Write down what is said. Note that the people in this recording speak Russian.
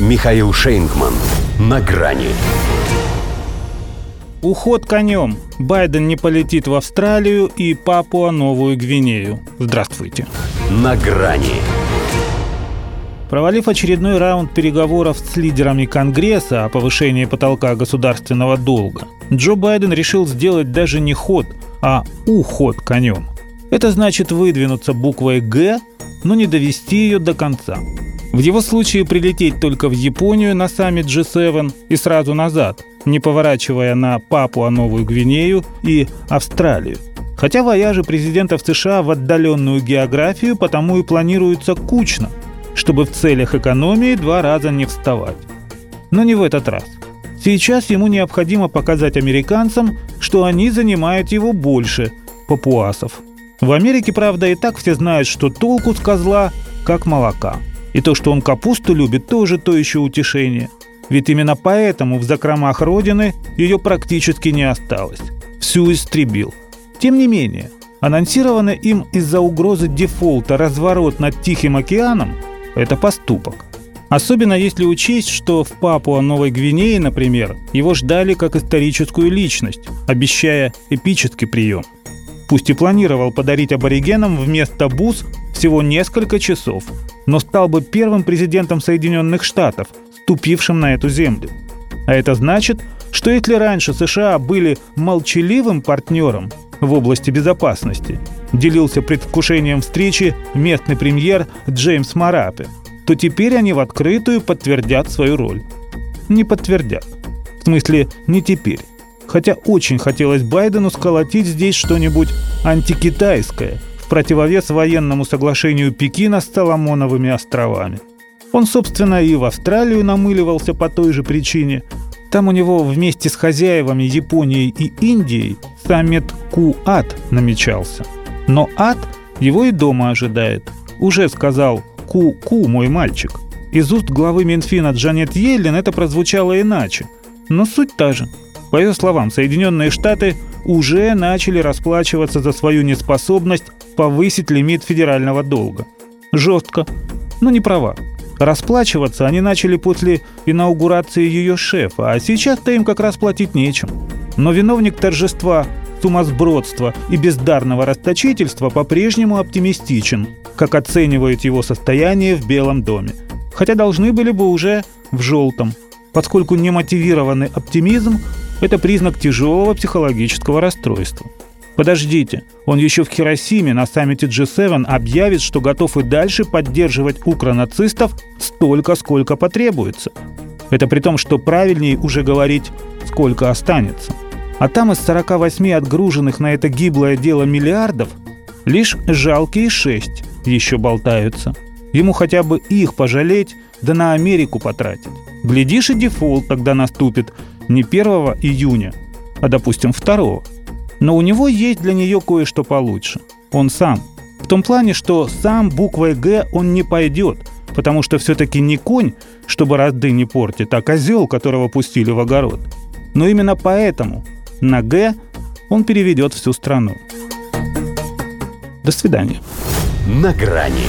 Михаил Шейнгман. На грани. Уход конем. Байден не полетит в Австралию и Папуа-Новую Гвинею. Здравствуйте. На грани. Провалив очередной раунд переговоров с лидерами Конгресса о повышении потолка государственного долга, Джо Байден решил сделать даже не ход, а уход конем. Это значит выдвинуться буквой «Г», но не довести ее до конца. В его случае прилететь только в Японию на саммит G7 и сразу назад, не поворачивая на Папуа-Новую Гвинею и Австралию. Хотя вояжи президентов США в отдаленную географию потому и планируются кучно, чтобы в целях экономии два раза не вставать. Но не в этот раз. Сейчас ему необходимо показать американцам, что они занимают его больше папуасов. В Америке, правда, и так все знают, что толку с козла как молока – и то, что он капусту любит, тоже то еще утешение. Ведь именно поэтому в закромах Родины ее практически не осталось. Всю истребил. Тем не менее, анонсированный им из-за угрозы дефолта разворот над Тихим океаном – это поступок. Особенно если учесть, что в Папуа-Новой Гвинее, например, его ждали как историческую личность, обещая эпический прием. Пусть и планировал подарить аборигенам вместо бус всего несколько часов, но стал бы первым президентом Соединенных Штатов, ступившим на эту землю. А это значит, что если раньше США были молчаливым партнером в области безопасности, делился предвкушением встречи местный премьер Джеймс Марапе, то теперь они в открытую подтвердят свою роль. Не подтвердят. В смысле, не теперь. Хотя очень хотелось Байдену сколотить здесь что-нибудь антикитайское – в противовес военному соглашению Пекина с Соломоновыми островами. Он, собственно, и в Австралию намыливался по той же причине. Там у него вместе с хозяевами Японией и Индией саммит Ку-Ат намечался. Но Ат его и дома ожидает. Уже сказал «Ку-Ку, мой мальчик». Из уст главы Минфина Джанет Йеллен это прозвучало иначе. Но суть та же. По ее словам, Соединенные Штаты уже начали расплачиваться за свою неспособность повысить лимит федерального долга. Жестко, но не права. Расплачиваться они начали после инаугурации ее шефа, а сейчас-то им как раз платить нечем. Но виновник торжества, сумасбродства и бездарного расточительства по-прежнему оптимистичен, как оценивают его состояние в Белом доме. Хотя должны были бы уже в желтом, поскольку немотивированный оптимизм – это признак тяжелого психологического расстройства. Подождите, он еще в Хиросиме на саммите G7 объявит, что готов и дальше поддерживать укронацистов столько, сколько потребуется. Это при том, что правильнее уже говорить, сколько останется. А там из 48 отгруженных на это гиблое дело миллиардов лишь жалкие шесть еще болтаются. Ему хотя бы их пожалеть, да на Америку потратить. Глядишь, и дефолт тогда наступит не 1 июня, а, допустим, 2. Но у него есть для нее кое-что получше. Он сам. В том плане, что сам буквой «Г» он не пойдет, потому что все-таки не конь, чтобы разды не портит, а козел, которого пустили в огород. Но именно поэтому на «Г» он переведет всю страну. До свидания. На грани